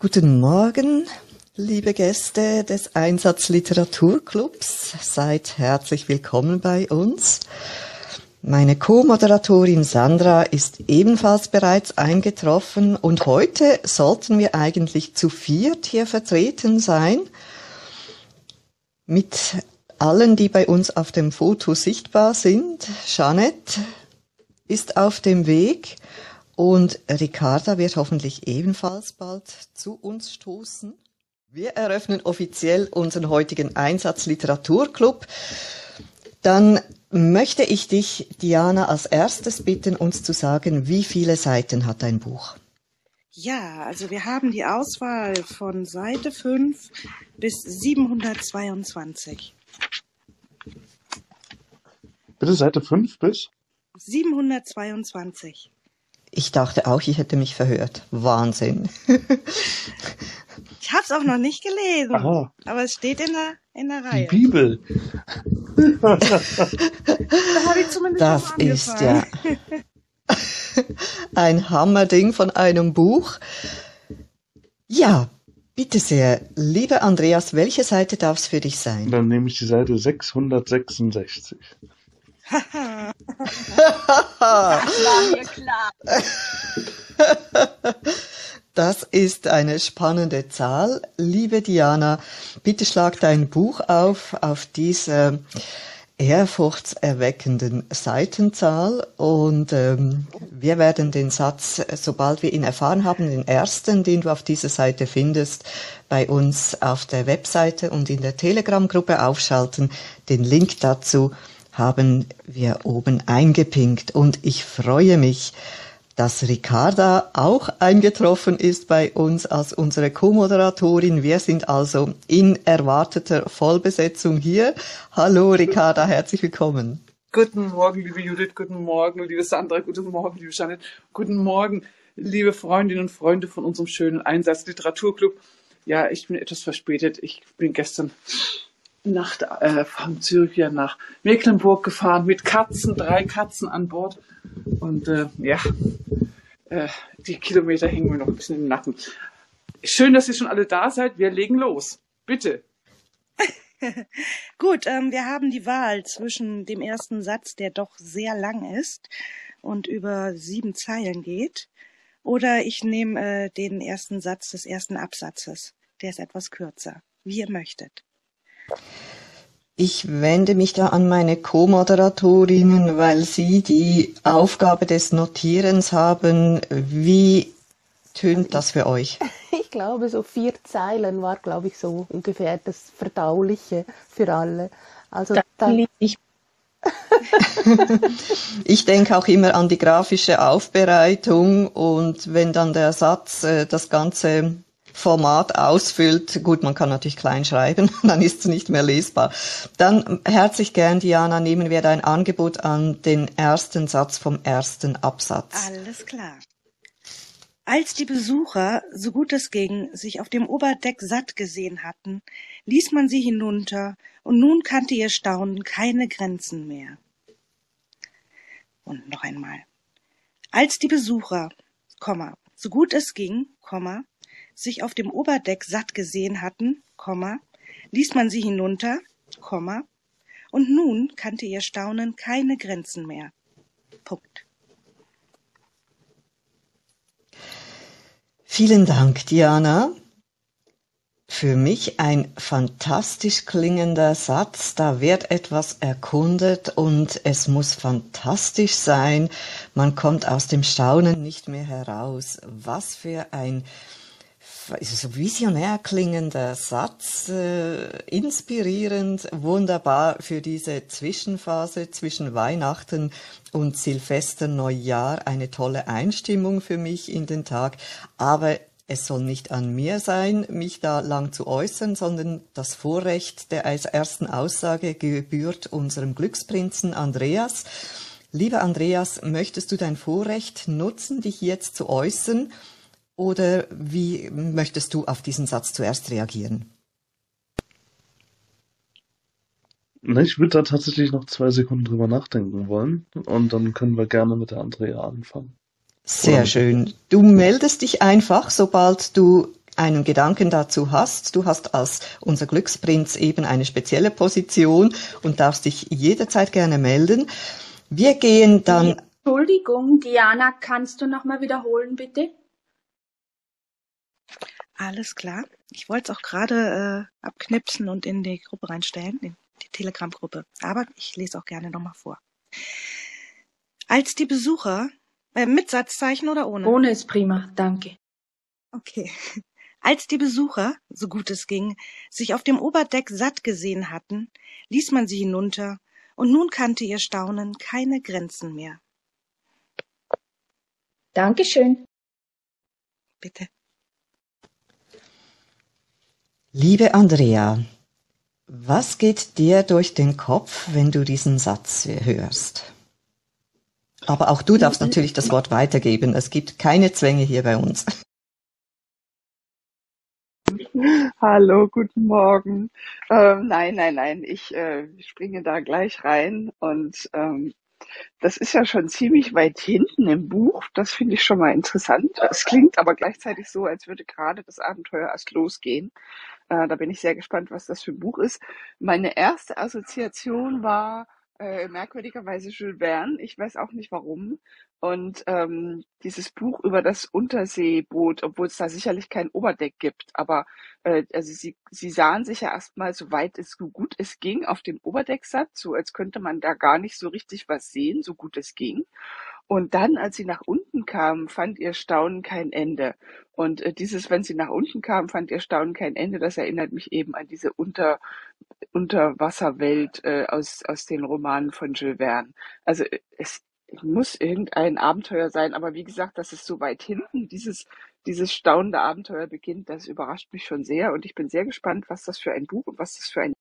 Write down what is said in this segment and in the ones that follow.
Guten Morgen, liebe Gäste des Einsatz Literaturclubs. Seid herzlich willkommen bei uns. Meine Co-Moderatorin Sandra ist ebenfalls bereits eingetroffen und heute sollten wir eigentlich zu viert hier vertreten sein mit allen, die bei uns auf dem Foto sichtbar sind. Jeanette ist auf dem Weg und Ricarda wird hoffentlich ebenfalls bald zu uns stoßen. Wir eröffnen offiziell unseren heutigen Einsatz Literaturclub. Dann möchte ich dich, Diana, als erstes bitten, uns zu sagen, wie viele Seiten hat dein Buch? Ja, also wir haben die Auswahl von Seite 5 bis 722. Bitte Seite 5 bis? 722. Ich dachte auch, ich hätte mich verhört. Wahnsinn. ich habe es auch noch nicht gelesen, Aha. aber es steht in der, in der Reihe. Die Bibel. da habe ich zumindest Das ist ja ein Hammerding von einem Buch. Ja, bitte sehr. Lieber Andreas, welche Seite darf es für dich sein? Dann nehme ich die Seite 666 das ist eine spannende Zahl. Liebe Diana, bitte schlag dein Buch auf, auf diese ehrfurchtserweckenden Seitenzahl und ähm, wir werden den Satz, sobald wir ihn erfahren haben, den ersten, den du auf dieser Seite findest, bei uns auf der Webseite und in der Telegram-Gruppe aufschalten. Den Link dazu haben wir oben eingepinkt und ich freue mich, dass Ricarda auch eingetroffen ist bei uns als unsere Co-Moderatorin. Wir sind also in erwarteter Vollbesetzung hier. Hallo Ricarda, herzlich willkommen. Guten Morgen, liebe Judith, guten Morgen, liebe Sandra, guten Morgen, liebe Janet, guten Morgen, liebe Freundinnen und Freunde von unserem schönen Einsatz Literaturclub. Ja, ich bin etwas verspätet. Ich bin gestern Nacht äh, von Zürich nach Mecklenburg gefahren mit Katzen, drei Katzen an Bord. Und äh, ja, äh, die Kilometer hängen mir noch ein bisschen im Nacken. Schön, dass ihr schon alle da seid. Wir legen los. Bitte. Gut, ähm, wir haben die Wahl zwischen dem ersten Satz, der doch sehr lang ist und über sieben Zeilen geht, oder ich nehme äh, den ersten Satz des ersten Absatzes. Der ist etwas kürzer, wie ihr möchtet. Ich wende mich da an meine Co-Moderatorinnen, weil sie die Aufgabe des Notierens haben. Wie tönt das für euch? Ich glaube, so vier Zeilen war, glaube ich, so ungefähr das Verdauliche für alle. Also dann, ich ich denke auch immer an die grafische Aufbereitung und wenn dann der Satz äh, das Ganze Format ausfüllt, gut, man kann natürlich klein schreiben, dann ist es nicht mehr lesbar. Dann herzlich gern, Diana, nehmen wir dein Angebot an den ersten Satz vom ersten Absatz. Alles klar. Als die Besucher, so gut es ging, sich auf dem Oberdeck satt gesehen hatten, ließ man sie hinunter, und nun kannte ihr Staunen keine Grenzen mehr. Und noch einmal. Als die Besucher, Komma, so gut es ging, Komma, sich auf dem Oberdeck satt gesehen hatten, ließ man sie hinunter, und nun kannte ihr Staunen keine Grenzen mehr. Punkt. Vielen Dank, Diana. Für mich ein fantastisch klingender Satz. Da wird etwas erkundet und es muss fantastisch sein. Man kommt aus dem Staunen nicht mehr heraus. Was für ein so visionär klingender Satz, äh, inspirierend, wunderbar für diese Zwischenphase zwischen Weihnachten und Silvester Neujahr, eine tolle Einstimmung für mich in den Tag, aber es soll nicht an mir sein, mich da lang zu äußern, sondern das Vorrecht der ersten Aussage gebührt unserem Glücksprinzen Andreas. Lieber Andreas, möchtest du dein Vorrecht nutzen, dich jetzt zu äußern? Oder wie möchtest du auf diesen Satz zuerst reagieren? Ich würde da tatsächlich noch zwei Sekunden drüber nachdenken wollen und dann können wir gerne mit der Andrea anfangen. Sehr Oder schön. Du meldest dich einfach, sobald du einen Gedanken dazu hast. Du hast als unser Glücksprinz eben eine spezielle Position und darfst dich jederzeit gerne melden. Wir gehen dann. Entschuldigung, Diana, kannst du nochmal wiederholen, bitte? Alles klar. Ich wollte es auch gerade äh, abknipsen und in die Gruppe reinstellen, in die Telegram-Gruppe. Aber ich lese auch gerne nochmal vor. Als die Besucher, äh, mit Satzzeichen oder ohne? Ohne ist prima, danke. Okay. Als die Besucher, so gut es ging, sich auf dem Oberdeck satt gesehen hatten, ließ man sie hinunter, und nun kannte ihr Staunen keine Grenzen mehr. Dankeschön. Bitte. Liebe Andrea, was geht dir durch den Kopf, wenn du diesen Satz hörst? Aber auch du darfst natürlich das Wort weitergeben. Es gibt keine Zwänge hier bei uns. Hallo, guten Morgen. Ähm, nein, nein, nein, ich äh, springe da gleich rein und ähm, das ist ja schon ziemlich weit hinten im Buch. Das finde ich schon mal interessant. Es klingt aber gleichzeitig so, als würde gerade das Abenteuer erst losgehen. Äh, da bin ich sehr gespannt, was das für ein Buch ist. Meine erste Assoziation war äh, merkwürdigerweise Jules Verne. Ich weiß auch nicht warum. Und ähm, dieses Buch über das Unterseeboot, obwohl es da sicherlich kein Oberdeck gibt, aber äh, also sie, sie sahen sich ja erstmal so weit es so gut es ging auf dem Oberdecksatz, so als könnte man da gar nicht so richtig was sehen, so gut es ging. Und dann, als sie nach unten kamen, fand ihr Staunen kein Ende. Und äh, dieses, wenn sie nach unten kamen, fand ihr Staunen kein Ende. Das erinnert mich eben an diese Unter, Unterwasserwelt äh, aus, aus den Romanen von Jules Verne. Also äh, es muss irgendein Abenteuer sein, aber wie gesagt, das ist so weit hinten. Dieses, dieses staunende Abenteuer beginnt, das überrascht mich schon sehr und ich bin sehr gespannt, was das für ein Buch und was das für ein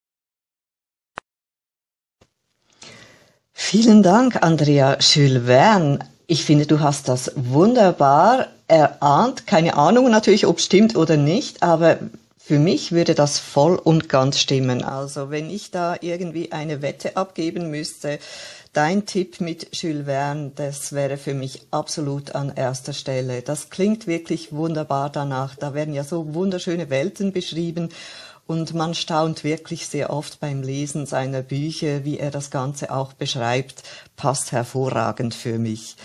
Vielen Dank, Andrea Verne. Ich finde, du hast das wunderbar erahnt. Keine Ahnung natürlich, ob es stimmt oder nicht, aber für mich würde das voll und ganz stimmen. Also wenn ich da irgendwie eine Wette abgeben müsste, dein Tipp mit Jules Verne, das wäre für mich absolut an erster Stelle. Das klingt wirklich wunderbar danach. Da werden ja so wunderschöne Welten beschrieben und man staunt wirklich sehr oft beim Lesen seiner Bücher, wie er das Ganze auch beschreibt, passt hervorragend für mich.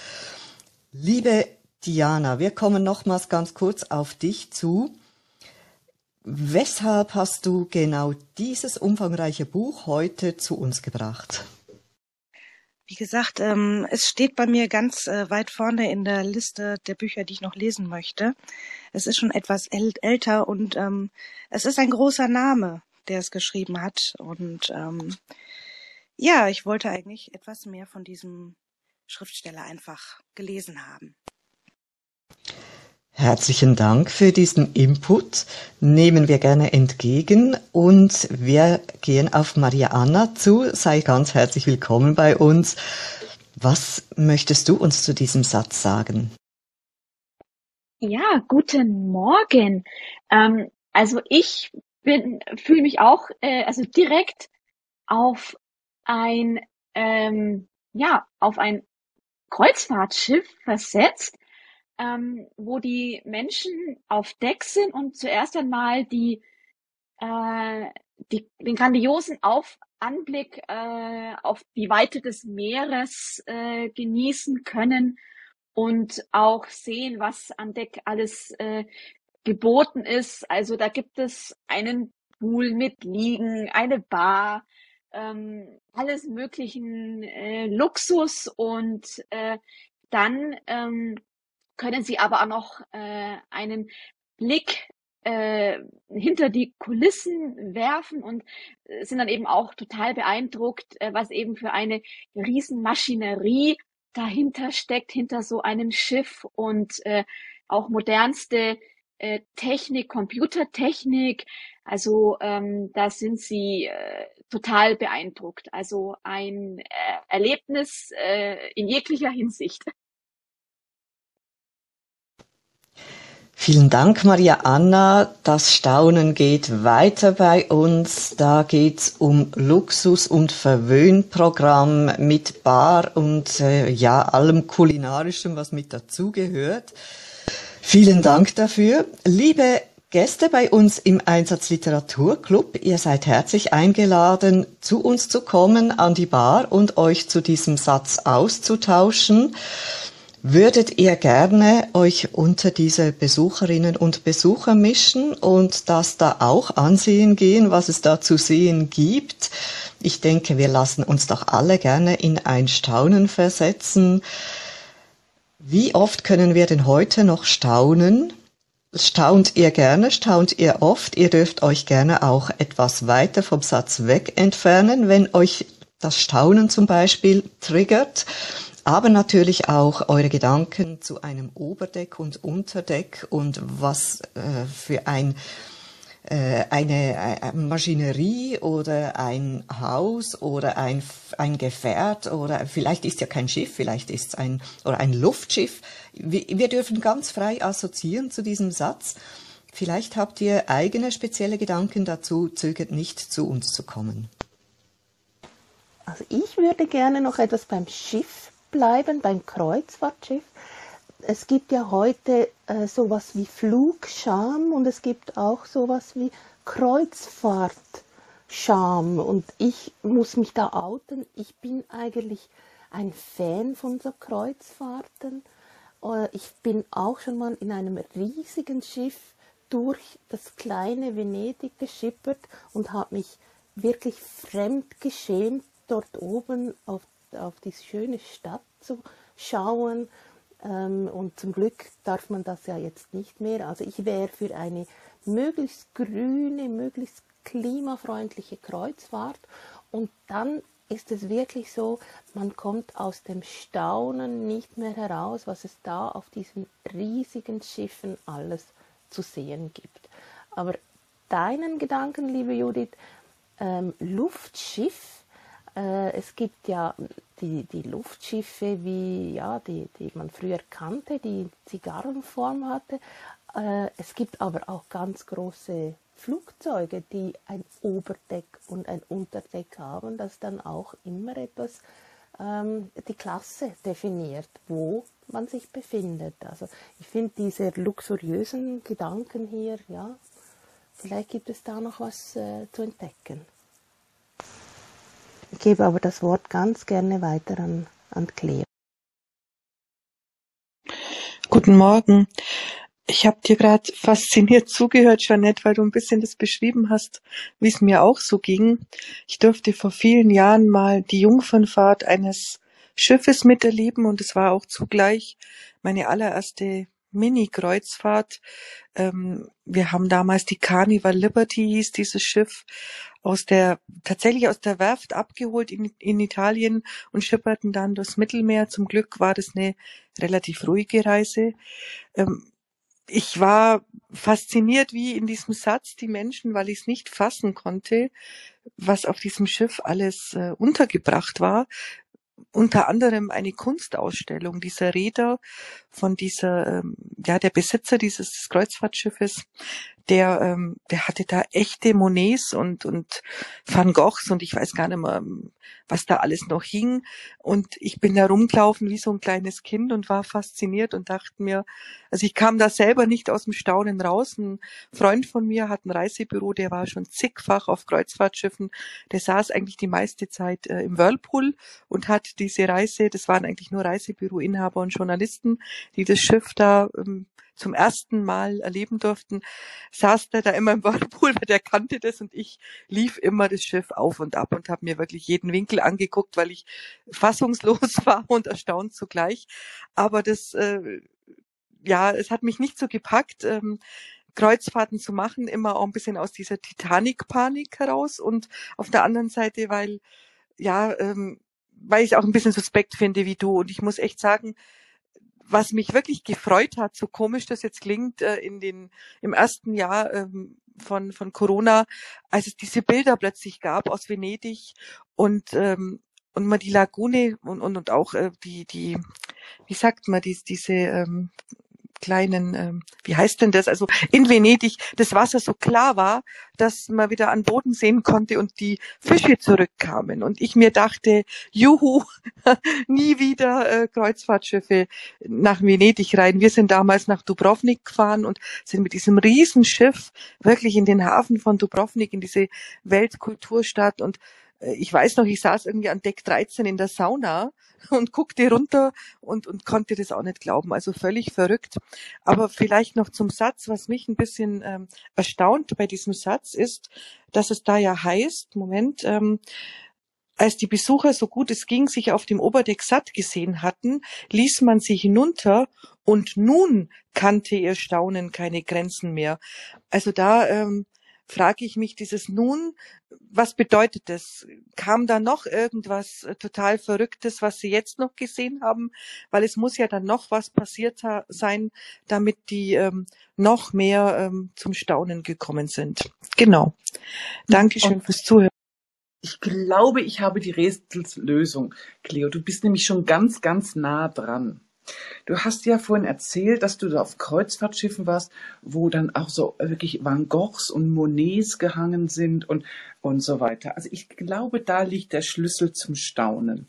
Liebe Diana, wir kommen nochmals ganz kurz auf dich zu. Weshalb hast du genau dieses umfangreiche Buch heute zu uns gebracht? Wie gesagt, ähm, es steht bei mir ganz äh, weit vorne in der Liste der Bücher, die ich noch lesen möchte. Es ist schon etwas äl älter und ähm, es ist ein großer Name, der es geschrieben hat. Und ähm, ja, ich wollte eigentlich etwas mehr von diesem Schriftsteller einfach gelesen haben. Herzlichen Dank für diesen Input. Nehmen wir gerne entgegen und wir gehen auf Maria Anna zu. Sei ganz herzlich willkommen bei uns. Was möchtest du uns zu diesem Satz sagen? Ja, guten Morgen. Ähm, also ich bin, fühle mich auch äh, also direkt auf ein ähm, ja auf ein Kreuzfahrtschiff versetzt ähm, wo die Menschen auf Deck sind und zuerst einmal die, äh, die den grandiosen auf Anblick äh, auf die Weite des Meeres äh, genießen können und auch sehen, was an Deck alles äh, geboten ist. Also da gibt es einen Pool mit Liegen, eine Bar, ähm, alles möglichen äh, Luxus und äh, dann ähm, können Sie aber auch noch äh, einen Blick äh, hinter die Kulissen werfen und äh, sind dann eben auch total beeindruckt, äh, was eben für eine Riesenmaschinerie dahinter steckt, hinter so einem Schiff und äh, auch modernste äh, Technik, Computertechnik. Also ähm, da sind sie äh, total beeindruckt. Also ein äh, Erlebnis äh, in jeglicher Hinsicht. Vielen Dank, Maria Anna. Das Staunen geht weiter bei uns. Da geht's um Luxus- und Verwöhnprogramm mit Bar und äh, ja, allem Kulinarischem, was mit dazugehört. Vielen Dank dafür. Liebe Gäste bei uns im Einsatz Literaturclub, ihr seid herzlich eingeladen, zu uns zu kommen an die Bar und euch zu diesem Satz auszutauschen. Würdet ihr gerne euch unter diese Besucherinnen und Besucher mischen und das da auch ansehen gehen, was es da zu sehen gibt? Ich denke, wir lassen uns doch alle gerne in ein Staunen versetzen. Wie oft können wir denn heute noch staunen? Staunt ihr gerne, staunt ihr oft? Ihr dürft euch gerne auch etwas weiter vom Satz weg entfernen, wenn euch das Staunen zum Beispiel triggert aber natürlich auch eure Gedanken zu einem Oberdeck und Unterdeck und was äh, für ein äh, eine, eine Maschinerie oder ein Haus oder ein, ein Gefährt oder vielleicht ist ja kein Schiff, vielleicht ist es ein ein Luftschiff. Wir, wir dürfen ganz frei assoziieren zu diesem Satz. Vielleicht habt ihr eigene spezielle Gedanken dazu, zögert nicht zu uns zu kommen. Also ich würde gerne noch etwas beim Schiff bleiben beim Kreuzfahrtschiff. Es gibt ja heute äh, sowas wie Flugscham und es gibt auch sowas wie Kreuzfahrtscham. Und ich muss mich da outen. Ich bin eigentlich ein Fan von so Kreuzfahrten. Äh, ich bin auch schon mal in einem riesigen Schiff durch das kleine Venedig geschippert und habe mich wirklich fremd geschämt, dort oben auf auf die schöne Stadt zu schauen. Ähm, und zum Glück darf man das ja jetzt nicht mehr. Also ich wäre für eine möglichst grüne, möglichst klimafreundliche Kreuzfahrt. Und dann ist es wirklich so, man kommt aus dem Staunen nicht mehr heraus, was es da auf diesen riesigen Schiffen alles zu sehen gibt. Aber deinen Gedanken, liebe Judith, ähm, Luftschiff äh, es gibt ja die, die Luftschiffe, wie ja, die, die man früher kannte, die Zigarrenform hatte. Äh, es gibt aber auch ganz große Flugzeuge, die ein Oberdeck und ein Unterdeck haben, das dann auch immer etwas ähm, die Klasse definiert, wo man sich befindet. Also ich finde diese luxuriösen Gedanken hier, ja, vielleicht gibt es da noch was äh, zu entdecken. Ich gebe aber das Wort ganz gerne weiter an, an Claire. Guten Morgen. Ich habe dir gerade fasziniert zugehört, Jeanette, weil du ein bisschen das beschrieben hast, wie es mir auch so ging. Ich durfte vor vielen Jahren mal die Jungfernfahrt eines Schiffes miterleben und es war auch zugleich meine allererste Mini-Kreuzfahrt. Ähm, wir haben damals die Carnival Liberty hieß dieses Schiff aus der tatsächlich aus der Werft abgeholt in, in Italien und schipperten dann durchs Mittelmeer. Zum Glück war das eine relativ ruhige Reise. Ähm, ich war fasziniert wie in diesem Satz die Menschen, weil ich es nicht fassen konnte, was auf diesem Schiff alles äh, untergebracht war unter anderem eine Kunstausstellung dieser Räder von dieser, ähm, ja, der Besitzer dieses Kreuzfahrtschiffes, der, ähm, der hatte da echte Monets und, und Van Goghs und ich weiß gar nicht mehr, was da alles noch hing. Und ich bin da rumgelaufen wie so ein kleines Kind und war fasziniert und dachte mir, also ich kam da selber nicht aus dem Staunen raus. Ein Freund von mir hat ein Reisebüro, der war schon zigfach auf Kreuzfahrtschiffen. Der saß eigentlich die meiste Zeit äh, im Whirlpool und hat diese Reise, das waren eigentlich nur Reisebüroinhaber und Journalisten, die das Schiff da ähm, zum ersten Mal erleben durften, saß der da immer im Whirlpool, weil der kannte das und ich lief immer das Schiff auf und ab und habe mir wirklich jeden Winkel angeguckt, weil ich fassungslos war und erstaunt zugleich. Aber das, äh, ja, es hat mich nicht so gepackt. Ähm, Kreuzfahrten zu machen, immer auch ein bisschen aus dieser Titanic-Panik heraus und auf der anderen Seite, weil ja, ähm, weil ich auch ein bisschen suspekt finde wie du und ich muss echt sagen, was mich wirklich gefreut hat, so komisch das jetzt klingt, äh, in den, im ersten Jahr ähm, von, von Corona, als es diese Bilder plötzlich gab aus Venedig und, ähm, und man die Lagune und, und, und auch äh, die, die, wie sagt man, die, diese ähm, kleinen, ähm, wie heißt denn das? Also in Venedig das Wasser so klar war, dass man wieder an Boden sehen konnte und die Fische zurückkamen. Und ich mir dachte, juhu, nie wieder äh, Kreuzfahrtschiffe nach Venedig rein. Wir sind damals nach Dubrovnik gefahren und sind mit diesem Riesenschiff wirklich in den Hafen von Dubrovnik, in diese Weltkulturstadt und ich weiß noch, ich saß irgendwie an Deck 13 in der Sauna und guckte runter und, und konnte das auch nicht glauben. Also völlig verrückt. Aber vielleicht noch zum Satz, was mich ein bisschen ähm, erstaunt bei diesem Satz ist, dass es da ja heißt, Moment, ähm, als die Besucher so gut es ging sich auf dem Oberdeck satt gesehen hatten, ließ man sie hinunter und nun kannte ihr Staunen keine Grenzen mehr. Also da ähm, frage ich mich dieses nun, was bedeutet das? Kam da noch irgendwas äh, total Verrücktes, was Sie jetzt noch gesehen haben? Weil es muss ja dann noch was passiert sein, damit die ähm, noch mehr ähm, zum Staunen gekommen sind. Genau. Dankeschön fürs Zuhören. Ich glaube, ich habe die Rätselslösung, Cleo. Du bist nämlich schon ganz, ganz nah dran. Du hast ja vorhin erzählt, dass du da auf Kreuzfahrtschiffen warst, wo dann auch so wirklich Van Goghs und Monets gehangen sind und, und so weiter. Also ich glaube, da liegt der Schlüssel zum Staunen.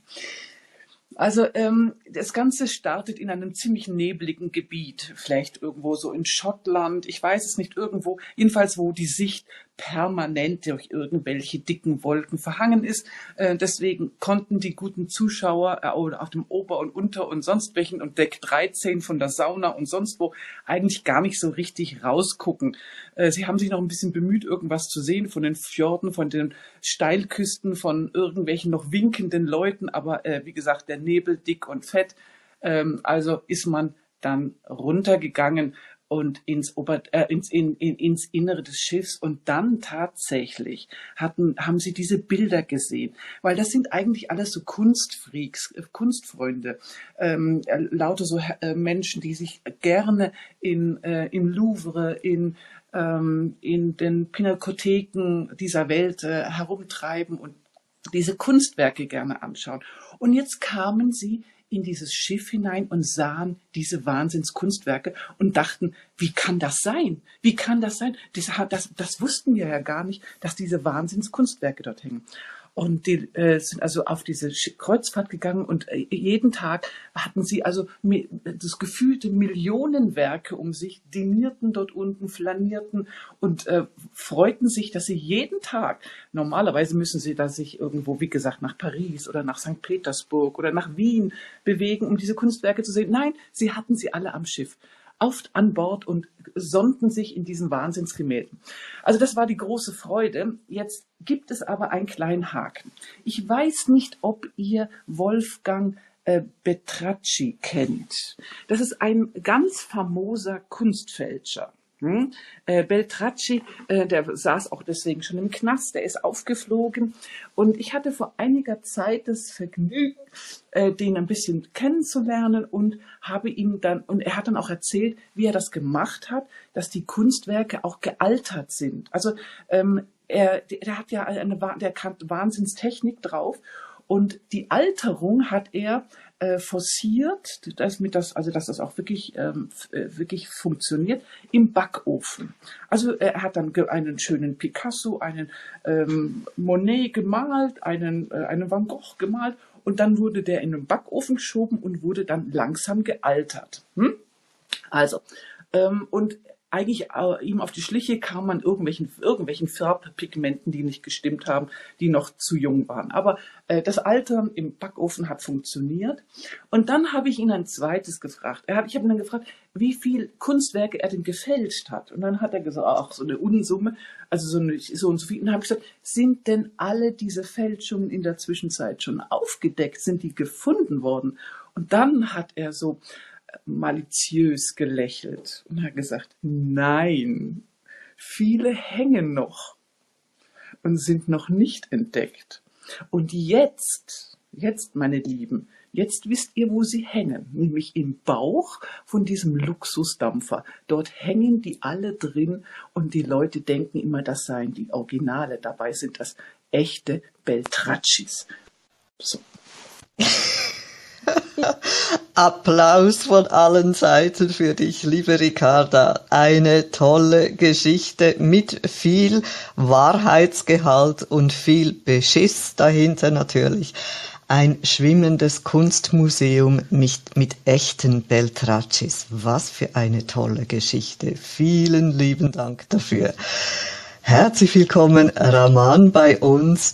Also ähm, das Ganze startet in einem ziemlich nebligen Gebiet, vielleicht irgendwo so in Schottland, ich weiß es nicht, irgendwo, jedenfalls wo die Sicht permanent durch irgendwelche dicken Wolken verhangen ist. Äh, deswegen konnten die guten Zuschauer äh, auf dem Ober- und Unter- und sonst welchen und Deck 13 von der Sauna und sonst wo eigentlich gar nicht so richtig rausgucken. Äh, sie haben sich noch ein bisschen bemüht, irgendwas zu sehen von den Fjorden, von den Steilküsten, von irgendwelchen noch winkenden Leuten, aber wie gesagt, der Nebel dick und fett. Ähm, also ist man dann runtergegangen und ins, Ober, äh, ins, in, in, ins Innere des Schiffs. Und dann tatsächlich hatten, haben sie diese Bilder gesehen, weil das sind eigentlich alles so Kunstfreaks, äh, Kunstfreunde, ähm, äh, lauter so äh, Menschen, die sich gerne in, äh, im Louvre, in ähm, in den Pinakotheken dieser Welt äh, herumtreiben und diese Kunstwerke gerne anschauen. Und jetzt kamen sie in dieses Schiff hinein und sahen diese Wahnsinnskunstwerke und dachten, wie kann das sein? Wie kann das sein? Das, das, das wussten wir ja gar nicht, dass diese Wahnsinnskunstwerke dort hängen. Und die äh, sind also auf diese Kreuzfahrt gegangen und äh, jeden Tag hatten sie also das gefühlte Millionenwerke um sich, dinierten dort unten, flanierten und äh, freuten sich, dass sie jeden Tag, normalerweise müssen sie da sich irgendwo, wie gesagt, nach Paris oder nach St. Petersburg oder nach Wien bewegen, um diese Kunstwerke zu sehen. Nein, sie hatten sie alle am Schiff oft an Bord und sonnten sich in diesen Wahnsinnsgemälden. Also das war die große Freude. Jetzt gibt es aber einen kleinen Haken. Ich weiß nicht, ob ihr Wolfgang äh, Betracci kennt. Das ist ein ganz famoser Kunstfälscher. Hm? Äh, Beltracci, äh, der saß auch deswegen schon im Knast, der ist aufgeflogen. Und ich hatte vor einiger Zeit das Vergnügen, äh, den ein bisschen kennenzulernen und habe ihm dann, und er hat dann auch erzählt, wie er das gemacht hat, dass die Kunstwerke auch gealtert sind. Also ähm, er, der hat ja eine, der kann Wahnsinnstechnik drauf und die Alterung hat er äh, forciert, damit das, also dass das auch wirklich, ähm, äh, wirklich funktioniert, im Backofen. Also er hat dann einen schönen Picasso, einen ähm, Monet gemalt, einen, äh, einen Van Gogh gemalt und dann wurde der in den Backofen geschoben und wurde dann langsam gealtert. Hm? Also, ähm, und eigentlich ihm auf die Schliche kam man irgendwelchen, irgendwelchen Farbpigmenten, die nicht gestimmt haben, die noch zu jung waren. Aber äh, das Altern im Backofen hat funktioniert. Und dann habe ich ihn ein zweites gefragt. Er hat, ich habe ihn dann gefragt, wie viel Kunstwerke er denn gefälscht hat. Und dann hat er gesagt, ach, so eine Unsumme, also so, eine, so und so viel. Und dann habe ich gesagt, sind denn alle diese Fälschungen in der Zwischenzeit schon aufgedeckt? Sind die gefunden worden? Und dann hat er so maliziös gelächelt und hat gesagt, nein, viele hängen noch und sind noch nicht entdeckt. Und jetzt, jetzt, meine Lieben, jetzt wisst ihr, wo sie hängen, nämlich im Bauch von diesem Luxusdampfer. Dort hängen die alle drin und die Leute denken immer, das seien die Originale. Dabei sind das echte Beltraccis. So. Applaus von allen Seiten für dich, liebe Ricarda. Eine tolle Geschichte mit viel Wahrheitsgehalt und viel Beschiss dahinter natürlich. Ein schwimmendes Kunstmuseum mit, mit echten Beltracis. Was für eine tolle Geschichte. Vielen lieben Dank dafür. Herzlich willkommen, Raman, bei uns.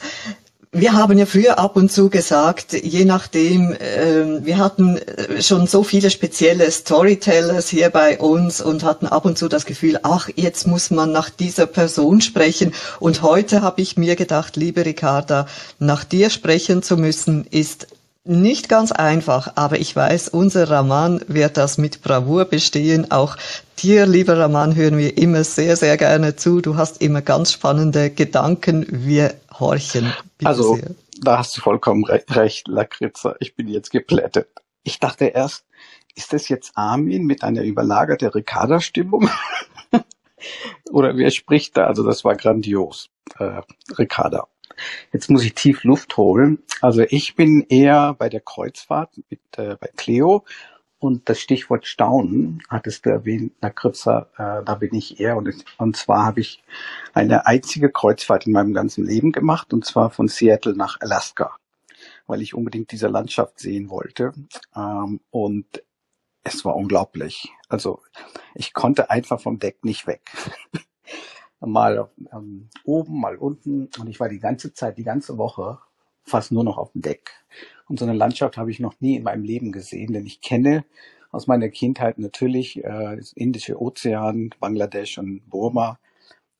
Wir haben ja früher ab und zu gesagt, je nachdem, äh, wir hatten äh, schon so viele spezielle Storytellers hier bei uns und hatten ab und zu das Gefühl, ach, jetzt muss man nach dieser Person sprechen. Und heute habe ich mir gedacht, liebe Ricarda, nach dir sprechen zu müssen, ist nicht ganz einfach, aber ich weiß, unser Raman wird das mit Bravour bestehen. Auch dir, lieber Raman, hören wir immer sehr, sehr gerne zu. Du hast immer ganz spannende Gedanken. Wir horchen. Also, sehr. da hast du vollkommen recht, Lakritza. Ich bin jetzt geplättet. Ich dachte erst, ist das jetzt Armin mit einer überlagerten Ricarda-Stimmung? Oder wer spricht da? Also das war grandios, äh, Ricarda. Jetzt muss ich tief Luft holen. Also ich bin eher bei der Kreuzfahrt mit äh, bei Cleo und das Stichwort Staunen hattest du erwähnt, Herr Kritzer, äh, da bin ich eher und, und zwar habe ich eine einzige Kreuzfahrt in meinem ganzen Leben gemacht und zwar von Seattle nach Alaska, weil ich unbedingt diese Landschaft sehen wollte ähm, und es war unglaublich. Also ich konnte einfach vom Deck nicht weg. mal ähm, oben, mal unten. Und ich war die ganze Zeit, die ganze Woche fast nur noch auf dem Deck. Und so eine Landschaft habe ich noch nie in meinem Leben gesehen, denn ich kenne aus meiner Kindheit natürlich äh, das Indische Ozean, Bangladesch und Burma,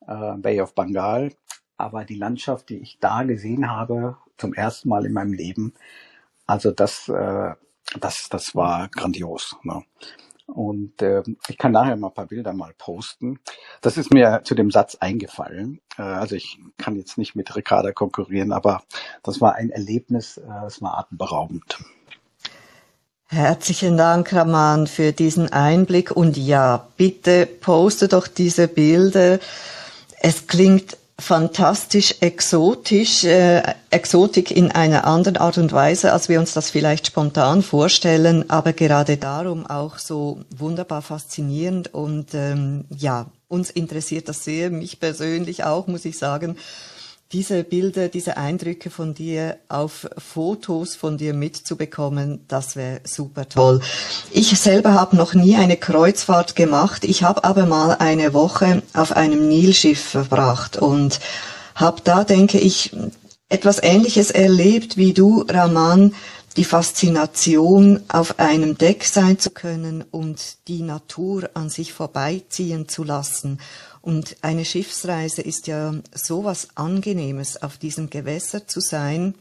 äh, Bay of Bengal. Aber die Landschaft, die ich da gesehen habe, zum ersten Mal in meinem Leben, also das, äh, das, das war grandios. Ne? Und äh, ich kann nachher mal ein paar Bilder mal posten. Das ist mir zu dem Satz eingefallen. Äh, also ich kann jetzt nicht mit Ricarda konkurrieren, aber das war ein Erlebnis, äh, es war atemberaubend. Herzlichen Dank, Raman, für diesen Einblick. Und ja, bitte poste doch diese Bilder. Es klingt fantastisch exotisch, äh, Exotik in einer anderen Art und Weise, als wir uns das vielleicht spontan vorstellen, aber gerade darum auch so wunderbar faszinierend und ähm, ja, uns interessiert das sehr, mich persönlich auch, muss ich sagen diese Bilder, diese Eindrücke von dir auf Fotos von dir mitzubekommen, das wäre super toll. Ich selber habe noch nie eine Kreuzfahrt gemacht. Ich habe aber mal eine Woche auf einem Nilschiff verbracht und habe da, denke ich, etwas Ähnliches erlebt wie du, Raman, die Faszination, auf einem Deck sein zu können und die Natur an sich vorbeiziehen zu lassen und eine Schiffsreise ist ja sowas Angenehmes, auf diesem Gewässer zu sein.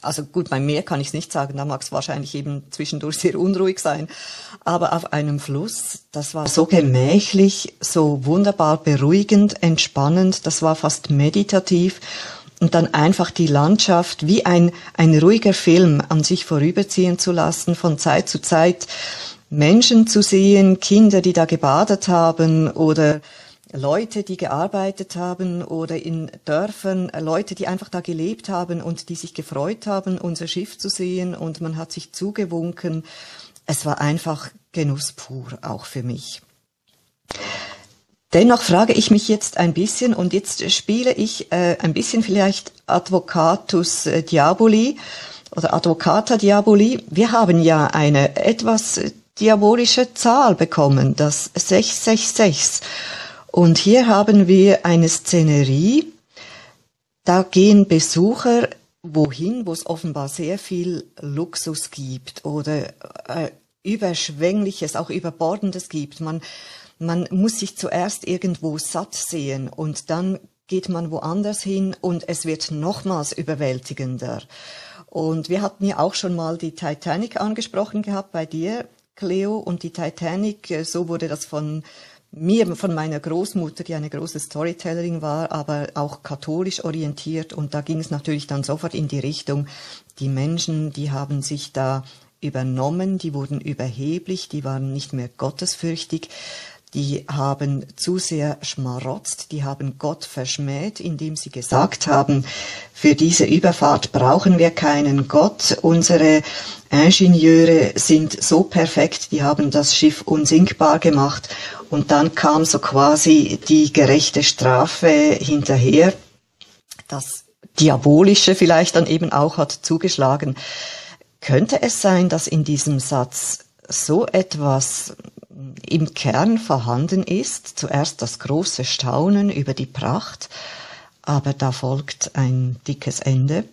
Also gut, beim Meer kann ich es nicht sagen, da mag es wahrscheinlich eben zwischendurch sehr unruhig sein. Aber auf einem Fluss, das war so gemächlich, so wunderbar beruhigend, entspannend, das war fast meditativ. Und dann einfach die Landschaft wie ein, ein ruhiger Film an sich vorüberziehen zu lassen, von Zeit zu Zeit Menschen zu sehen, Kinder, die da gebadet haben oder Leute, die gearbeitet haben oder in Dörfern, Leute, die einfach da gelebt haben und die sich gefreut haben, unser Schiff zu sehen und man hat sich zugewunken. Es war einfach Genuss pur, auch für mich. Dennoch frage ich mich jetzt ein bisschen und jetzt spiele ich äh, ein bisschen vielleicht Advocatus äh, Diaboli oder Advocata Diaboli. Wir haben ja eine etwas diabolische Zahl bekommen, das 666. Und hier haben wir eine Szenerie. Da gehen Besucher wohin, wo es offenbar sehr viel Luxus gibt oder äh, überschwängliches, auch überbordendes gibt. Man, man muss sich zuerst irgendwo satt sehen und dann geht man woanders hin und es wird nochmals überwältigender. Und wir hatten ja auch schon mal die Titanic angesprochen gehabt bei dir, Cleo, und die Titanic, äh, so wurde das von mir von meiner Großmutter, die eine große Storytellerin war, aber auch katholisch orientiert. Und da ging es natürlich dann sofort in die Richtung, die Menschen, die haben sich da übernommen, die wurden überheblich, die waren nicht mehr gottesfürchtig. Die haben zu sehr schmarotzt, die haben Gott verschmäht, indem sie gesagt haben, für diese Überfahrt brauchen wir keinen Gott, unsere Ingenieure sind so perfekt, die haben das Schiff unsinkbar gemacht und dann kam so quasi die gerechte Strafe hinterher. Das Diabolische vielleicht dann eben auch hat zugeschlagen. Könnte es sein, dass in diesem Satz so etwas im Kern vorhanden ist? Zuerst das große Staunen über die Pracht, aber da folgt ein dickes Ende.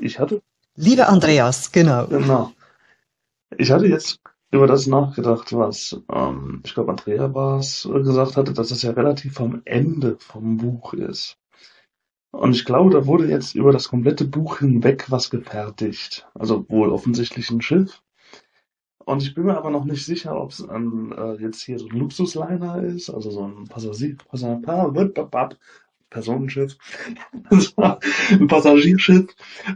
Ich hatte. Lieber Andreas, genau. Genau. Ich hatte jetzt über das nachgedacht, was ähm, ich glaube Andrea war es, gesagt hatte, dass es ja relativ am Ende vom Buch ist. Und ich glaube, da wurde jetzt über das komplette Buch hinweg was gefertigt. Also wohl offensichtlich ein Schiff. Und ich bin mir aber noch nicht sicher, ob es äh, jetzt hier so ein Luxusliner ist, also so ein Passagier, Passagier, Personenschiff, ein Passagierschiff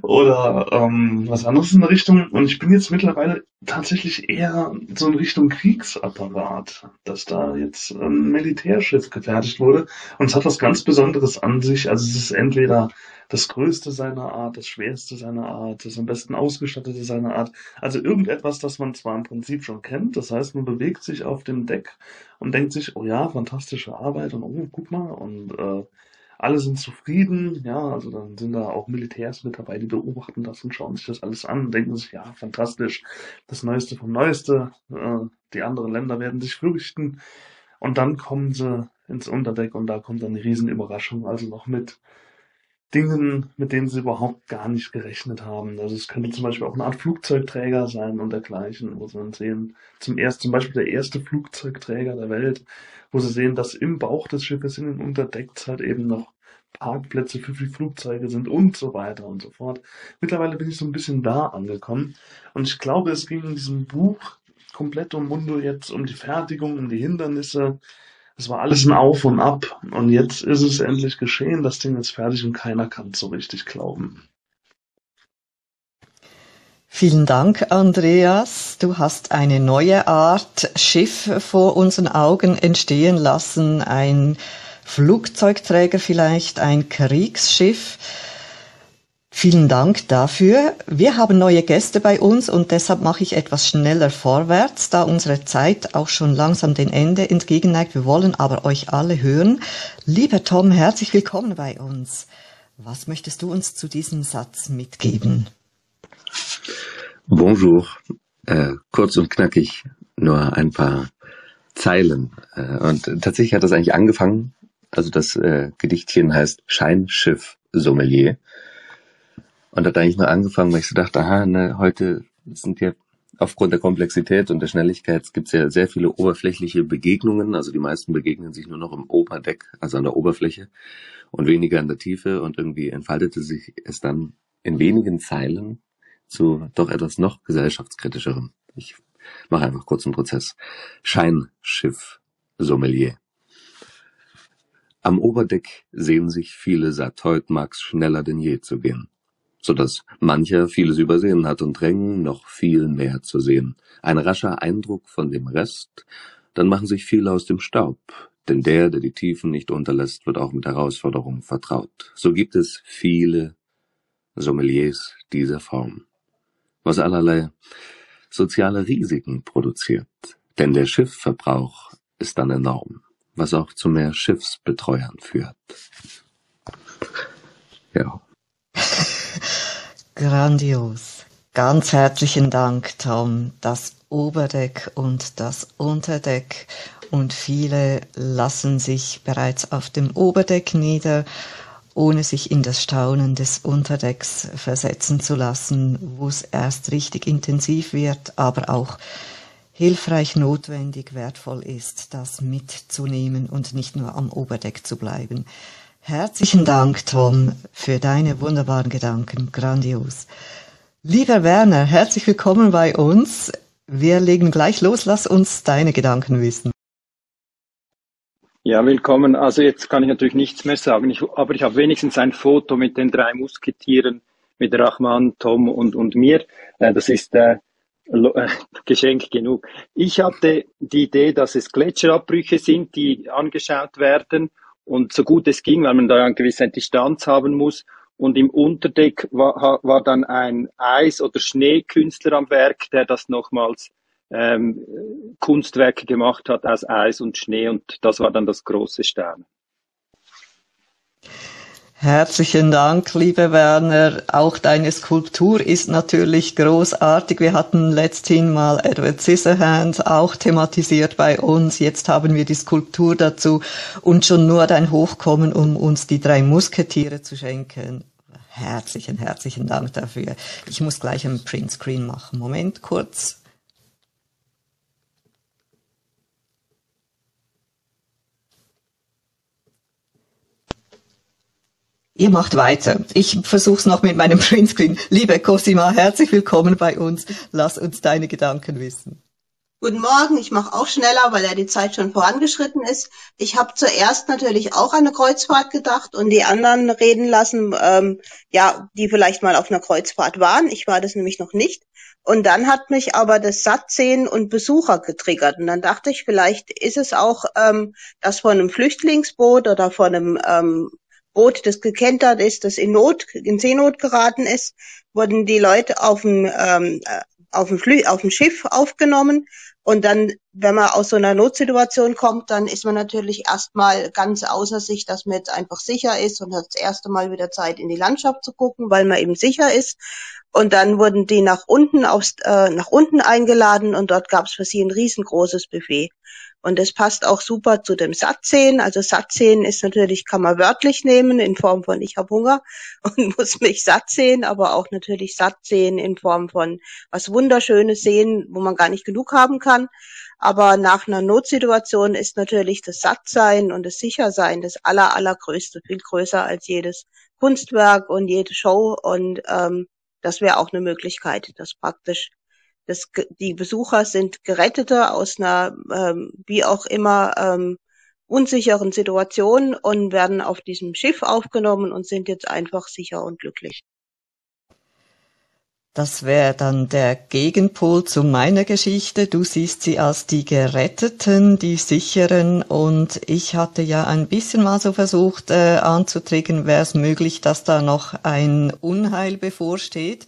oder ähm, was anderes in der Richtung. Und ich bin jetzt mittlerweile tatsächlich eher so in Richtung Kriegsapparat, dass da jetzt ein Militärschiff gefertigt wurde. Und es hat was ganz Besonderes an sich. Also es ist entweder das Größte seiner Art, das Schwerste seiner Art, das am besten ausgestattete seiner Art. Also irgendetwas, das man zwar im Prinzip schon kennt. Das heißt, man bewegt sich auf dem Deck und denkt sich, oh ja, fantastische Arbeit und oh, guck mal und äh, alle sind zufrieden, ja, also dann sind da auch Militärs mit dabei, die beobachten das und schauen sich das alles an, denken sich, ja, fantastisch, das Neueste vom Neueste, äh, die anderen Länder werden sich fürchten und dann kommen sie ins Unterdeck und da kommt dann eine Riesenüberraschung, also noch mit Dingen, mit denen sie überhaupt gar nicht gerechnet haben. Also es könnte zum Beispiel auch eine Art Flugzeugträger sein und dergleichen, wo sie dann sehen, zum ersten, zum Beispiel der erste Flugzeugträger der Welt, wo sie sehen, dass im Bauch des Schiffes in den Unterdecks halt eben noch Parkplätze für die Flugzeuge sind und so weiter und so fort. Mittlerweile bin ich so ein bisschen da angekommen und ich glaube, es ging in diesem Buch komplett um Mundo jetzt um die Fertigung, um die Hindernisse, es war alles ein Auf und Ab. Und jetzt ist es endlich geschehen. Das Ding ist fertig und keiner kann es so richtig glauben. Vielen Dank, Andreas. Du hast eine neue Art Schiff vor unseren Augen entstehen lassen. Ein Flugzeugträger vielleicht, ein Kriegsschiff. Vielen Dank dafür. Wir haben neue Gäste bei uns und deshalb mache ich etwas schneller vorwärts, da unsere Zeit auch schon langsam dem Ende entgegenneigt. Wir wollen aber euch alle hören. Lieber Tom, herzlich willkommen bei uns. Was möchtest du uns zu diesem Satz mitgeben? Bonjour. Äh, kurz und knackig, nur ein paar Zeilen. Äh, und tatsächlich hat das eigentlich angefangen. Also das äh, Gedichtchen heißt Scheinschiff Sommelier. Und hat eigentlich nur angefangen, weil ich so dachte, aha, ne, heute sind ja aufgrund der Komplexität und der Schnelligkeit gibt es ja sehr viele oberflächliche Begegnungen. Also die meisten begegnen sich nur noch im Oberdeck, also an der Oberfläche und weniger in der Tiefe. Und irgendwie entfaltete sich es dann in wenigen Zeilen zu doch etwas noch gesellschaftskritischeren. Ich mache einfach kurz einen Prozess. Scheinschiff Sommelier. Am Oberdeck sehen sich viele heute mag's schneller denn je zu gehen so dass mancher vieles übersehen hat und drängen, noch viel mehr zu sehen. Ein rascher Eindruck von dem Rest, dann machen sich viele aus dem Staub, denn der, der die Tiefen nicht unterlässt, wird auch mit Herausforderungen vertraut. So gibt es viele Sommeliers dieser Form, was allerlei soziale Risiken produziert, denn der Schiffverbrauch ist dann enorm, was auch zu mehr Schiffsbetreuern führt. Ja. Grandios. Ganz herzlichen Dank, Tom. Das Oberdeck und das Unterdeck und viele lassen sich bereits auf dem Oberdeck nieder, ohne sich in das Staunen des Unterdecks versetzen zu lassen, wo es erst richtig intensiv wird, aber auch hilfreich, notwendig, wertvoll ist, das mitzunehmen und nicht nur am Oberdeck zu bleiben. Herzlichen Dank, Tom, für deine wunderbaren Gedanken. Grandios. Lieber Werner, herzlich willkommen bei uns. Wir legen gleich los. Lass uns deine Gedanken wissen. Ja, willkommen. Also jetzt kann ich natürlich nichts mehr sagen, ich, aber ich habe wenigstens ein Foto mit den drei Musketieren, mit Rahman, Tom und, und mir. Äh, das ist äh, äh, Geschenk genug. Ich hatte die Idee, dass es Gletscherabbrüche sind, die angeschaut werden und so gut es ging, weil man da eine gewisse Distanz haben muss. Und im Unterdeck war, war dann ein Eis- oder Schneekünstler am Werk, der das nochmals ähm, Kunstwerke gemacht hat aus Eis und Schnee und das war dann das große Stern. Herzlichen Dank, liebe Werner. Auch deine Skulptur ist natürlich großartig. Wir hatten letzthin mal Edward Scissorhands auch thematisiert bei uns. Jetzt haben wir die Skulptur dazu und schon nur dein Hochkommen, um uns die drei Musketiere zu schenken. Herzlichen, herzlichen Dank dafür. Ich muss gleich einen Printscreen machen. Moment kurz. Ihr macht weiter. Ich versuch's noch mit meinem Printscreen. Liebe Cosima, herzlich willkommen bei uns. Lass uns deine Gedanken wissen. Guten Morgen, ich mache auch schneller, weil ja die Zeit schon vorangeschritten ist. Ich habe zuerst natürlich auch an eine Kreuzfahrt gedacht und die anderen reden lassen, ähm, ja, die vielleicht mal auf einer Kreuzfahrt waren. Ich war das nämlich noch nicht. Und dann hat mich aber das Sattsehen und Besucher getriggert. Und dann dachte ich, vielleicht ist es auch ähm, das von einem Flüchtlingsboot oder von einem ähm, Boot, das gekentert ist, das in Not, in Seenot geraten ist, wurden die Leute auf dem, ähm, äh, auf dem, Flü auf dem Schiff aufgenommen. Und dann, wenn man aus so einer Notsituation kommt, dann ist man natürlich erstmal ganz außer sich, dass man jetzt einfach sicher ist und hat das erste Mal wieder Zeit, in die Landschaft zu gucken, weil man eben sicher ist. Und dann wurden die nach unten aufs, äh, nach unten eingeladen und dort gab es für sie ein riesengroßes Buffet. Und das passt auch super zu dem Sattsehen. Also Sattsehen ist natürlich, kann man wörtlich nehmen in Form von ich habe Hunger und muss mich satt sehen, aber auch natürlich satt sehen in Form von was Wunderschönes sehen, wo man gar nicht genug haben kann. Aber nach einer Notsituation ist natürlich das Sattsein und das Sichersein das aller, allergrößte, viel größer als jedes Kunstwerk und jede Show. Und ähm, das wäre auch eine Möglichkeit, das praktisch das, die Besucher sind Gerettete aus einer ähm, wie auch immer ähm, unsicheren Situation und werden auf diesem Schiff aufgenommen und sind jetzt einfach sicher und glücklich. Das wäre dann der Gegenpol zu meiner Geschichte. Du siehst sie als die Geretteten, die Sicheren und ich hatte ja ein bisschen mal so versucht äh, anzutriggern, wäre es möglich, dass da noch ein Unheil bevorsteht.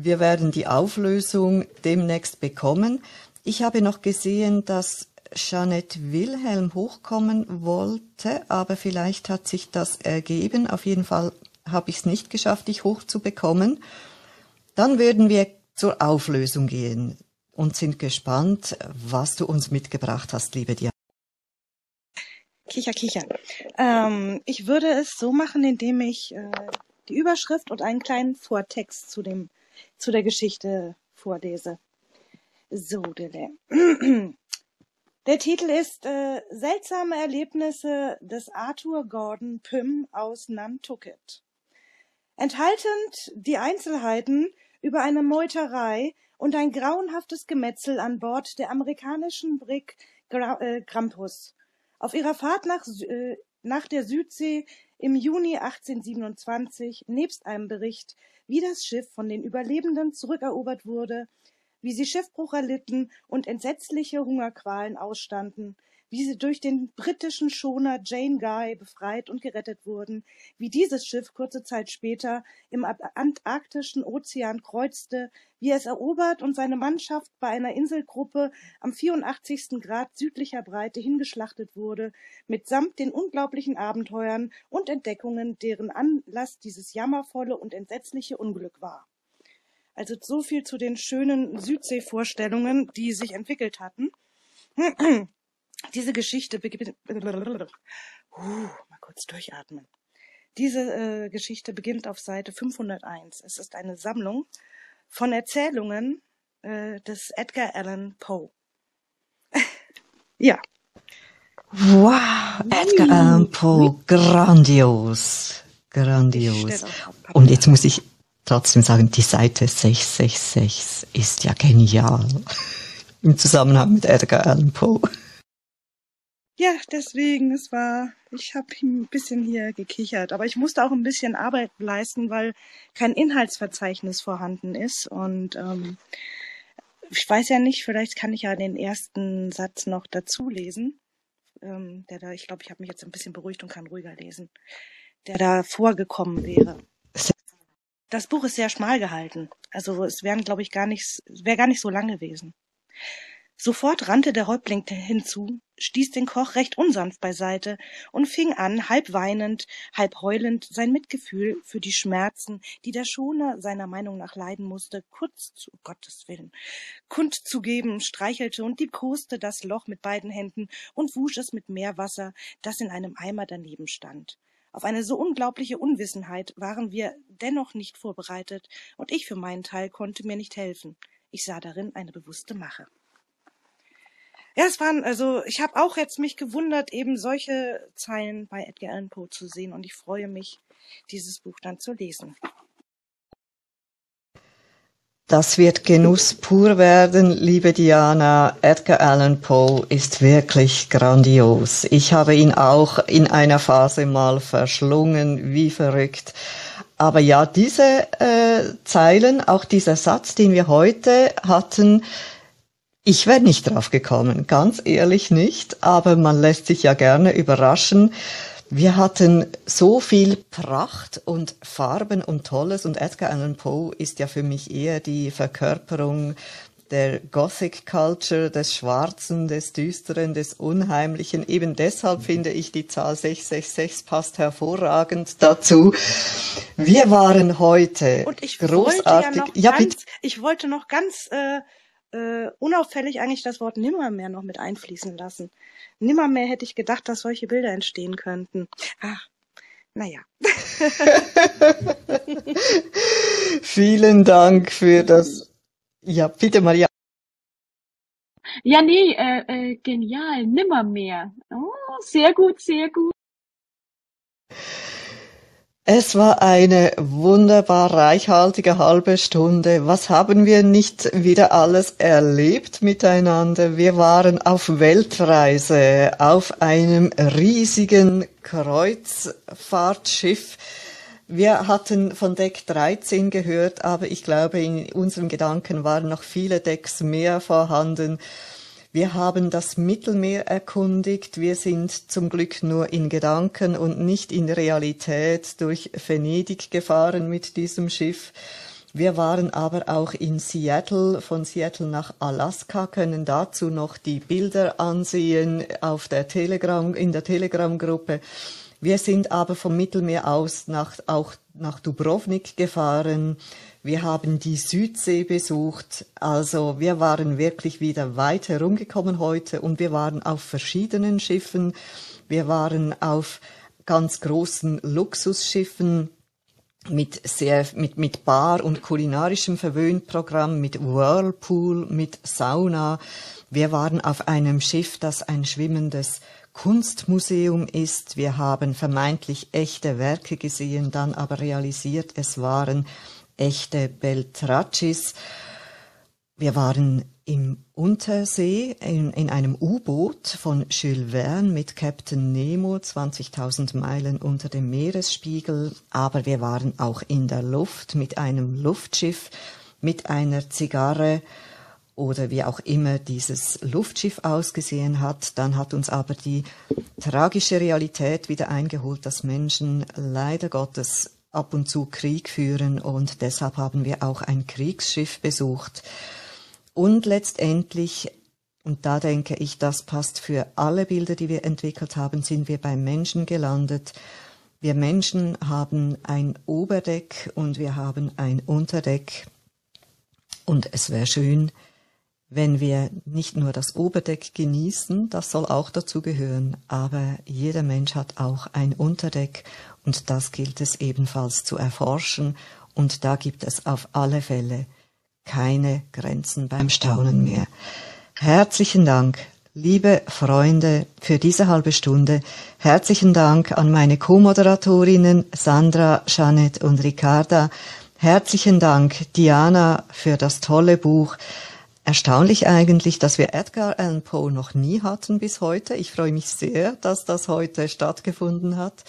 Wir werden die Auflösung demnächst bekommen. Ich habe noch gesehen, dass Jeanette Wilhelm hochkommen wollte, aber vielleicht hat sich das ergeben. Auf jeden Fall habe ich es nicht geschafft, dich hochzubekommen. Dann würden wir zur Auflösung gehen und sind gespannt, was du uns mitgebracht hast, liebe Diana. Kicher, kicher. Ähm, ich würde es so machen, indem ich äh, die Überschrift und einen kleinen Vortext zu dem zu der Geschichte vorlese. So, Dille. Der Titel ist äh, Seltsame Erlebnisse des Arthur Gordon Pym aus Nantucket. Enthaltend die Einzelheiten über eine Meuterei und ein grauenhaftes Gemetzel an Bord der amerikanischen Brig Gra äh, Grampus. Auf ihrer Fahrt nach, äh, nach der Südsee im Juni 1827 nebst einem Bericht wie das Schiff von den Überlebenden zurückerobert wurde, wie sie Schiffbruch erlitten und entsetzliche Hungerqualen ausstanden, wie sie durch den britischen Schoner Jane Guy befreit und gerettet wurden, wie dieses Schiff kurze Zeit später im antarktischen Ozean kreuzte, wie es erobert und seine Mannschaft bei einer Inselgruppe am 84. Grad südlicher Breite hingeschlachtet wurde, mitsamt den unglaublichen Abenteuern und Entdeckungen, deren Anlass dieses jammervolle und entsetzliche Unglück war. Also so viel zu den schönen Südseevorstellungen, die sich entwickelt hatten. Diese Geschichte beginnt. Uh, mal kurz durchatmen. Diese äh, Geschichte beginnt auf Seite 501. Es ist eine Sammlung von Erzählungen äh, des Edgar Allan Poe. ja. Wow, Edgar Allan Poe, grandios, grandios. Und jetzt muss ich trotzdem sagen, die Seite 666 ist ja genial im Zusammenhang mit Edgar Allan Poe. Ja, deswegen, es war, ich habe ein bisschen hier gekichert, aber ich musste auch ein bisschen Arbeit leisten, weil kein Inhaltsverzeichnis vorhanden ist und ähm, ich weiß ja nicht, vielleicht kann ich ja den ersten Satz noch dazu lesen. Ähm, der da, ich glaube, ich habe mich jetzt ein bisschen beruhigt und kann ruhiger lesen, der da vorgekommen wäre. Das Buch ist sehr schmal gehalten. Also es wären, glaube ich, gar nicht, wäre gar nicht so lang gewesen. Sofort rannte der Häuptling hinzu, stieß den Koch recht unsanft beiseite und fing an, halb weinend, halb heulend sein Mitgefühl für die Schmerzen, die der Schoner seiner Meinung nach leiden musste, kurz zu Gottes Willen kundzugeben, streichelte und liebkoste das Loch mit beiden Händen und wusch es mit Meerwasser, das in einem Eimer daneben stand. Auf eine so unglaubliche Unwissenheit waren wir dennoch nicht vorbereitet, und ich für meinen Teil konnte mir nicht helfen. Ich sah darin eine bewusste Mache. Ja, es waren, also ich habe auch jetzt mich gewundert, eben solche Zeilen bei Edgar Allan Poe zu sehen und ich freue mich, dieses Buch dann zu lesen. Das wird Genuss pur werden, liebe Diana. Edgar Allan Poe ist wirklich grandios. Ich habe ihn auch in einer Phase mal verschlungen, wie verrückt. Aber ja, diese äh, Zeilen, auch dieser Satz, den wir heute hatten, ich wäre nicht drauf gekommen, ganz ehrlich nicht, aber man lässt sich ja gerne überraschen. Wir hatten so viel Pracht und Farben und Tolles und Edgar Allan Poe ist ja für mich eher die Verkörperung der Gothic Culture, des Schwarzen, des Düsteren, des Unheimlichen. Eben deshalb finde ich die Zahl 666 passt hervorragend dazu. Wir waren heute Und ich großartig. wollte ja noch ja, ganz, bitte. ich wollte noch ganz äh, äh, unauffällig eigentlich das Wort Nimmermehr noch mit einfließen lassen. Nimmermehr hätte ich gedacht, dass solche Bilder entstehen könnten. Ach, naja. Vielen Dank für das. Ja, bitte Maria. Ja, nee, äh, äh, genial, nimmermehr. Oh, sehr gut, sehr gut. Es war eine wunderbar reichhaltige halbe Stunde. Was haben wir nicht wieder alles erlebt miteinander? Wir waren auf Weltreise, auf einem riesigen Kreuzfahrtschiff. Wir hatten von Deck 13 gehört, aber ich glaube, in unseren Gedanken waren noch viele Decks mehr vorhanden. Wir haben das Mittelmeer erkundigt. Wir sind zum Glück nur in Gedanken und nicht in Realität durch Venedig gefahren mit diesem Schiff. Wir waren aber auch in Seattle, von Seattle nach Alaska, können dazu noch die Bilder ansehen auf der Telegram, in der Telegram-Gruppe. Wir sind aber vom Mittelmeer aus nach, auch nach Dubrovnik gefahren. Wir haben die Südsee besucht. Also wir waren wirklich wieder weit herumgekommen heute und wir waren auf verschiedenen Schiffen. Wir waren auf ganz großen Luxusschiffen mit sehr, mit, mit Bar und kulinarischem Verwöhnprogramm, mit Whirlpool, mit Sauna. Wir waren auf einem Schiff, das ein schwimmendes Kunstmuseum ist. Wir haben vermeintlich echte Werke gesehen, dann aber realisiert, es waren echte Beltraccis. Wir waren im Untersee in, in einem U-Boot von Jules Verne mit Captain Nemo, 20.000 Meilen unter dem Meeresspiegel. Aber wir waren auch in der Luft mit einem Luftschiff, mit einer Zigarre oder wie auch immer dieses Luftschiff ausgesehen hat. Dann hat uns aber die tragische Realität wieder eingeholt, dass Menschen leider Gottes ab und zu Krieg führen und deshalb haben wir auch ein Kriegsschiff besucht. Und letztendlich, und da denke ich, das passt für alle Bilder, die wir entwickelt haben, sind wir beim Menschen gelandet. Wir Menschen haben ein Oberdeck und wir haben ein Unterdeck. Und es wäre schön, wenn wir nicht nur das Oberdeck genießen, das soll auch dazu gehören, aber jeder Mensch hat auch ein Unterdeck und das gilt es ebenfalls zu erforschen und da gibt es auf alle Fälle keine Grenzen beim Staunen mehr. Herzlichen Dank, liebe Freunde, für diese halbe Stunde. Herzlichen Dank an meine Co-Moderatorinnen Sandra, Janet und Ricarda. Herzlichen Dank, Diana, für das tolle Buch. Erstaunlich eigentlich, dass wir Edgar Allan Poe noch nie hatten bis heute. Ich freue mich sehr, dass das heute stattgefunden hat.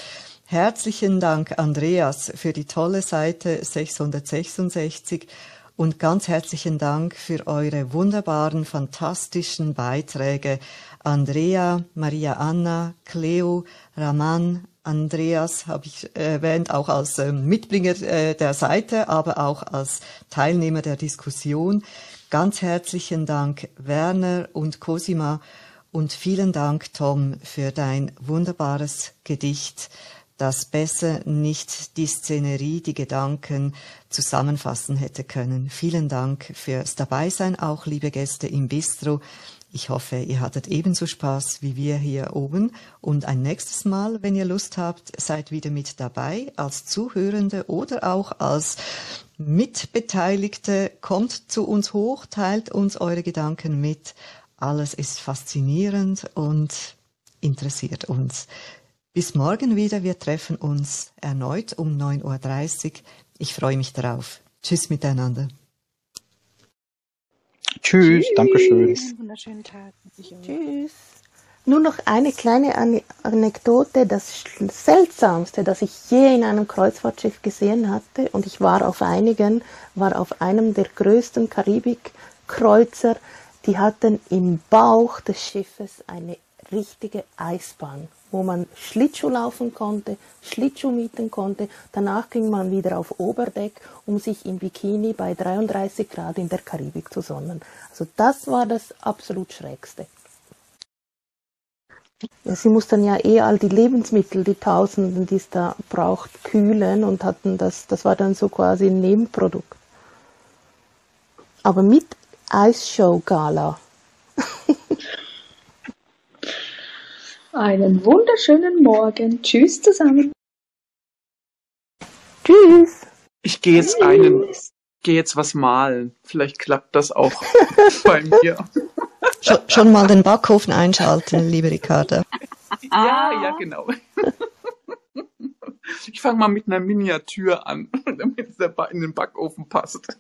Herzlichen Dank, Andreas, für die tolle Seite 666 und ganz herzlichen Dank für eure wunderbaren, fantastischen Beiträge. Andrea, Maria Anna, Cleo, Raman, Andreas habe ich erwähnt, auch als ähm, Mitbringer äh, der Seite, aber auch als Teilnehmer der Diskussion. Ganz herzlichen Dank Werner und Cosima und vielen Dank Tom für dein wunderbares Gedicht das besser nicht die Szenerie, die Gedanken zusammenfassen hätte können. Vielen Dank fürs Dabeisein, auch liebe Gäste im Bistro. Ich hoffe, ihr hattet ebenso Spaß wie wir hier oben. Und ein nächstes Mal, wenn ihr Lust habt, seid wieder mit dabei als Zuhörende oder auch als Mitbeteiligte. Kommt zu uns hoch, teilt uns eure Gedanken mit. Alles ist faszinierend und interessiert uns. Bis morgen wieder. Wir treffen uns erneut um 9.30 Uhr. Ich freue mich darauf. Tschüss miteinander. Tschüss, Dankeschön. Einen wunderschönen Tag. Tschüss. Nur noch eine kleine Ane- Anekdote. Das Seltsamste, das ich je in einem Kreuzfahrtschiff gesehen hatte, und ich war auf einigen, war auf einem der größten Karibikkreuzer. Die hatten im Bauch des Schiffes eine richtige Eisbahn, wo man Schlittschuh laufen konnte, Schlittschuh mieten konnte. Danach ging man wieder auf Oberdeck, um sich im Bikini bei 33 Grad in der Karibik zu sonnen. Also das war das absolut Schrägste. Sie mussten ja eh all die Lebensmittel, die Tausenden, die es da braucht, kühlen und hatten das, das war dann so quasi ein Nebenprodukt. Aber mit Eisshow-Gala. Einen wunderschönen Morgen. Tschüss zusammen. Tschüss. Ich gehe jetzt einen, gehe jetzt was malen. Vielleicht klappt das auch bei mir. Schon, schon mal den Backofen einschalten, liebe Ricarda. Ja, ja, genau. Ich fange mal mit einer Miniatur an, damit es in den Backofen passt.